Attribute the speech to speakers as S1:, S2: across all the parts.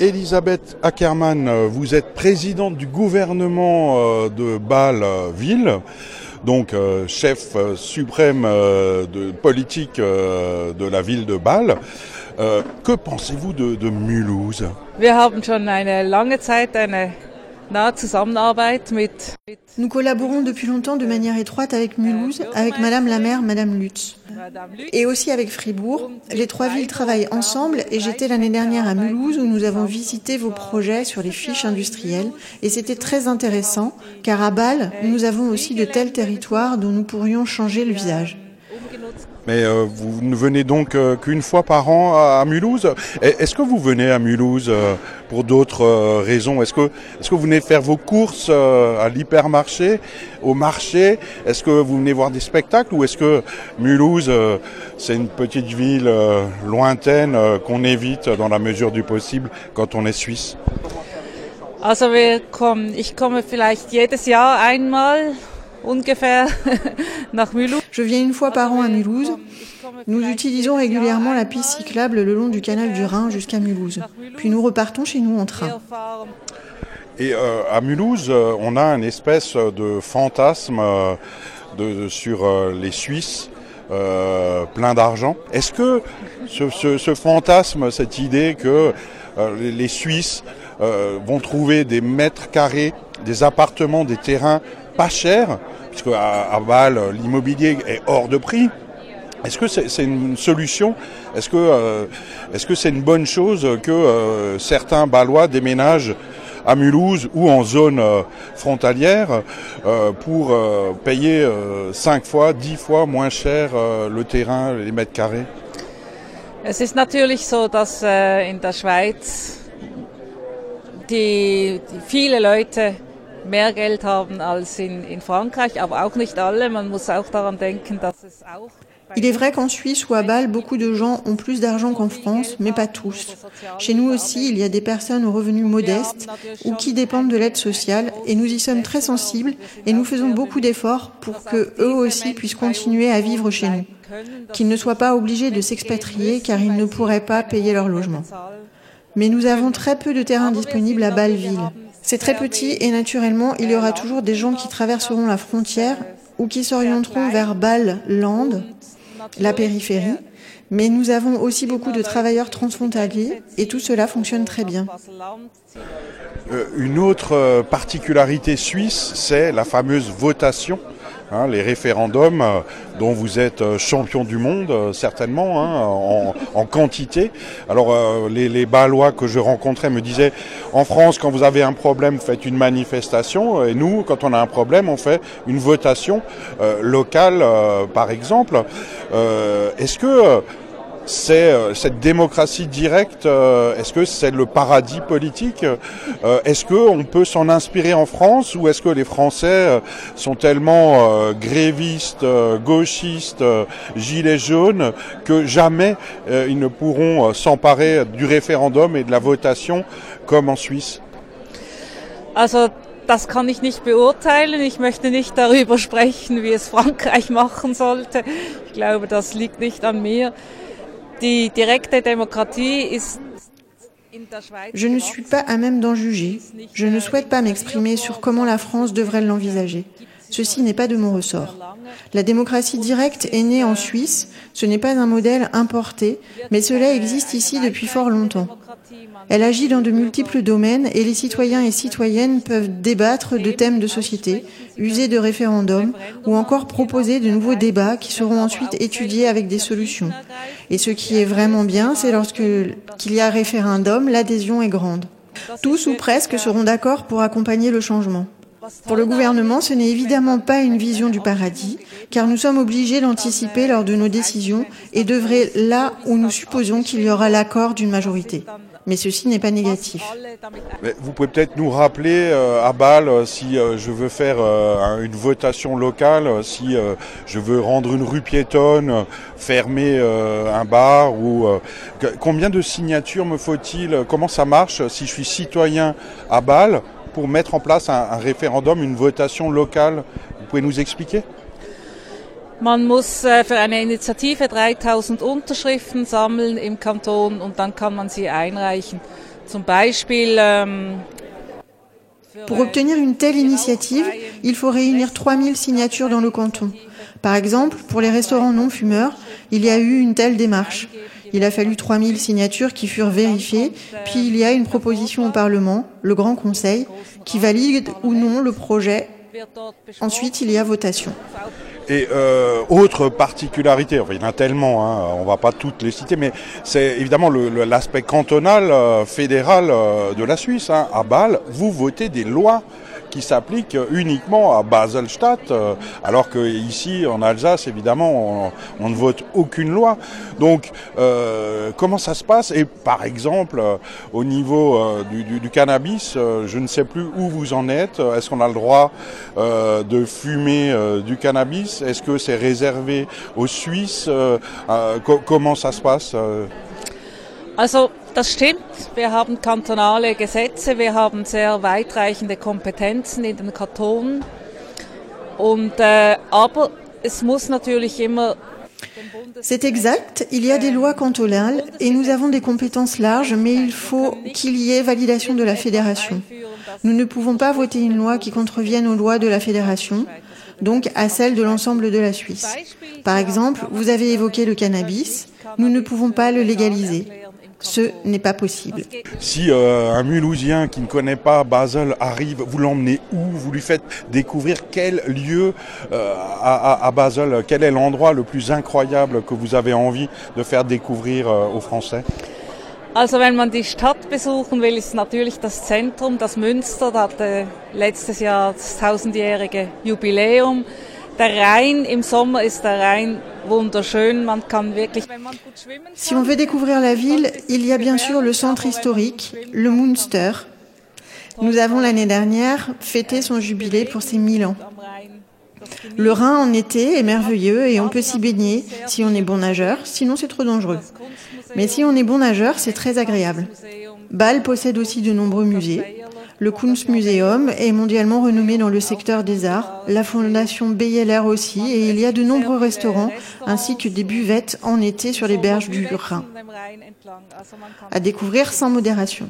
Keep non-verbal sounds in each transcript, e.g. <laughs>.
S1: Elisabeth Ackermann, vous êtes présidente du gouvernement de Bâle-Ville, donc chef suprême de politique de la ville de Bâle. que pensez-vous de, Mulhouse?
S2: Nous collaborons depuis longtemps de manière étroite avec Mulhouse, avec Madame la maire, Madame Lutz. Et aussi avec Fribourg. Les trois villes travaillent ensemble et j'étais l'année dernière à Mulhouse où nous avons visité vos projets sur les fiches industrielles et c'était très intéressant car à Bâle, nous avons aussi de tels territoires dont nous pourrions changer le visage.
S1: Mais euh, vous ne venez donc euh, qu'une fois par an à, Mulhouse. Est-ce que vous venez à Mulhouse euh, pour d'autres raisons? Est-ce que, est-ce que vous venez faire vos courses à l'hypermarché, au marché? Est-ce que vous venez voir des spectacles ou est-ce que Mulhouse, c'est une petite ville lointaine qu'on évite dans la mesure du possible quand on est suisse?
S3: Also wir kommen, ich komme vielleicht jedes Jahr einmal <laughs>
S2: Je viens une fois par an à Mulhouse. Nous utilisons régulièrement la piste cyclable le long du canal du Rhin jusqu'à Mulhouse. Puis nous repartons chez nous en train.
S1: Et euh, à Mulhouse, euh, on a une espèce de fantasme euh, de, sur les Suisses. plein d'argent. Est-ce que ce, ce, fantasme, cette idée que les Suisses vont trouver des mètres carrés, des appartements, des terrains pas chers, puisque à, Bâle, l'immobilier est hors de prix. Est-ce que c'est une solution? Est-ce que euh, est-ce que c'est une bonne chose que euh, certains Balois déménagent à Mulhouse ou en zone euh, frontalière pour payer cinq fois, dix fois moins cher le terrain, les mètres carrés?
S3: Es ist natürlich so, dass äh, in der Schweiz die, die viele
S2: Il est vrai qu'en Suisse ou à Bâle, beaucoup de gens ont plus d'argent qu'en France, mais pas tous. Chez nous aussi, il y a des personnes aux revenus modestes ou qui dépendent de l'aide sociale, et nous y sommes très sensibles et nous faisons beaucoup d'efforts pour que eux aussi puissent continuer à vivre chez nous, qu'ils ne soient pas obligés de s'expatrier car ils ne pourraient pas payer leur logement. Mais nous avons très peu de terrains disponibles à Bâle-Ville. C'est très petit et naturellement, il y aura toujours des gens qui traverseront la frontière ou qui s'orienteront vers Bâle-Land, la périphérie. Mais nous avons aussi beaucoup de travailleurs transfrontaliers et tout cela fonctionne très bien.
S1: Euh, une autre euh, particularité suisse, c'est la fameuse votation Hein, les référendums euh, dont vous êtes euh, champion du monde, euh, certainement, hein, en, quantité. Alors les, les Balois que je rencontrais me disaient, en France, quand vous avez un problème, faites une manifestation, et nous, quand on a un problème, on fait une votation locale, par exemple. Est-ce que c'est euh, cette démocratie directe. Euh, est-ce que c'est le paradis politique euh, Est-ce que on peut s'en inspirer en France ou est-ce que les Français sont tellement grévistes, gauchistes, gilets jaunes que jamais ils ne pourront s'emparer du référendum et de la votation comme en Suisse?
S3: Also das kann ich nicht beurteilen. Ich möchte nicht darüber sprechen, wie es Frankreich <laughs> machen sollte. Ich glaube, das liegt nicht an mir.
S2: Je ne suis pas à même d'en juger. Je ne souhaite pas m'exprimer sur comment la France devrait l'envisager. Ceci n'est pas de mon ressort. La démocratie directe est née en Suisse, ce n'est pas un modèle importé, mais cela existe ici depuis fort longtemps. Elle agit dans de multiples domaines et les citoyens et citoyennes peuvent débattre de thèmes de société, user de référendums ou encore proposer de nouveaux débats qui seront ensuite étudiés avec des solutions. Et ce qui est vraiment bien, c'est lorsque qu'il y a référendum, l'adhésion est grande. Tous ou presque seront d'accord pour accompagner le changement. Pour le gouvernement, ce n'est évidemment pas une vision du paradis, car nous sommes obligés d'anticiper lors de nos décisions et d'œuvrer là où nous supposons qu'il y aura l'accord d'une majorité mais ceci n'est pas négatif.
S1: vous pouvez peut-être nous rappeler euh, à Bâle euh, si euh, je veux faire une votation locale, si je veux rendre une rue piétonne, fermer un bar ou combien de signatures me faut-il Comment ça marche si je suis citoyen à Bâle pour mettre en place un référendum, une votation locale Vous pouvez nous expliquer?
S3: Man muss äh, für eine Initiative 3000 Unterschriften sammeln im Kanton und dann kann man sie einreichen. Ähm,
S2: pour obtenir une telle initiative, il faut réunir 3000 signatures dans le canton. Par exemple, pour les restaurants non fumeurs, il y a eu une telle démarche. Il a fallu 3000 signatures qui furent vérifiées, puis il y a une proposition au Parlement, le Grand Conseil, qui valide ou non le projet. Ensuite, il y a votation.
S1: Et euh, autre particularité, il y en a tellement, hein, on va pas toutes les citer, mais c'est évidemment l'aspect cantonal, euh, fédéral euh, de la Suisse. Hein. À Bâle, vous votez des lois qui s'applique uniquement à Baselstadt, euh, alors que ici en Alsace, évidemment, on, ne vote aucune loi. Donc, euh, comment ça se passe? Et par exemple, euh, au niveau du, cannabis, je ne sais plus où vous en êtes. Est-ce qu'on a le droit de fumer du cannabis? Est-ce que c'est réservé aux Suisses? Comment ça se passe?
S3: Das stimmt. Wir haben kantonale Gesetze, wir haben sehr weitreichende Kompetenzen in den Kantonen. Und, äh, aber es muss natürlich immer
S2: C'est exact, il y a des lois cantonales et nous avons des compétences larges, mais il faut qu'il y ait validation de la fédération. Nous ne pouvons pas voter une loi qui contrevienne aux lois de la fédération, donc à celles de l'ensemble de la Suisse. Par exemple, vous avez évoqué le cannabis, nous ne pouvons pas le légaliser. Ce n'est pas possible.
S1: Si euh, un Mulhousien qui ne connaît pas Basel arrive, vous l'emmenez où? Vous lui faites découvrir quel lieu euh, à, à, Basel, quel est l'endroit le plus incroyable que vous avez envie de faire découvrir euh, aux Français?
S3: Also wenn man die Stadt besuchen will, ist natürlich das Zentrum, das Münster, das hatte letztes Jahr das tausendjährige Jubiläum. Der Rhein, im Sommer ist der Rhein
S2: Si on veut découvrir la ville, il y a bien sûr le centre historique, le Munster. Nous avons l'année dernière fêté son jubilé pour ses 1000 ans. Le Rhin en été est merveilleux et on peut s'y baigner si on est bon nageur, sinon c'est trop dangereux. Mais si on est bon nageur, c'est très agréable. Bâle possède aussi de nombreux musées. Le Kunstmuseum est mondialement renommé dans le secteur des arts, la fondation Beyeler aussi, et il y a de nombreux restaurants ainsi que des buvettes en été sur les berges du Rhin. À découvrir sans modération.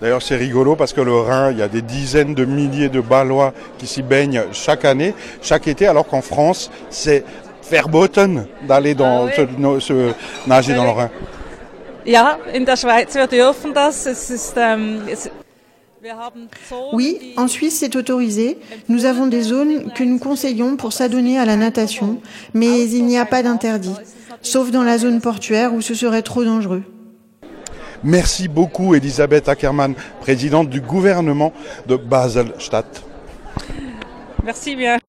S1: D'ailleurs, c'est rigolo parce que le Rhin, il y a des dizaines de milliers de Balois qui s'y baignent chaque année, chaque été, alors qu'en France, c'est verboten d'aller dans ah se, nager dans le Rhin.
S3: Ja, in der Schweiz wir dürfen das. Es ist, ähm,
S2: oui, en Suisse, c'est autorisé. Nous avons des zones que nous conseillons pour s'adonner à la natation, mais il n'y a pas d'interdit, sauf dans la zone portuaire où ce serait trop dangereux.
S1: Merci beaucoup, Elisabeth Ackermann, présidente du gouvernement de Baselstadt.
S3: Merci bien.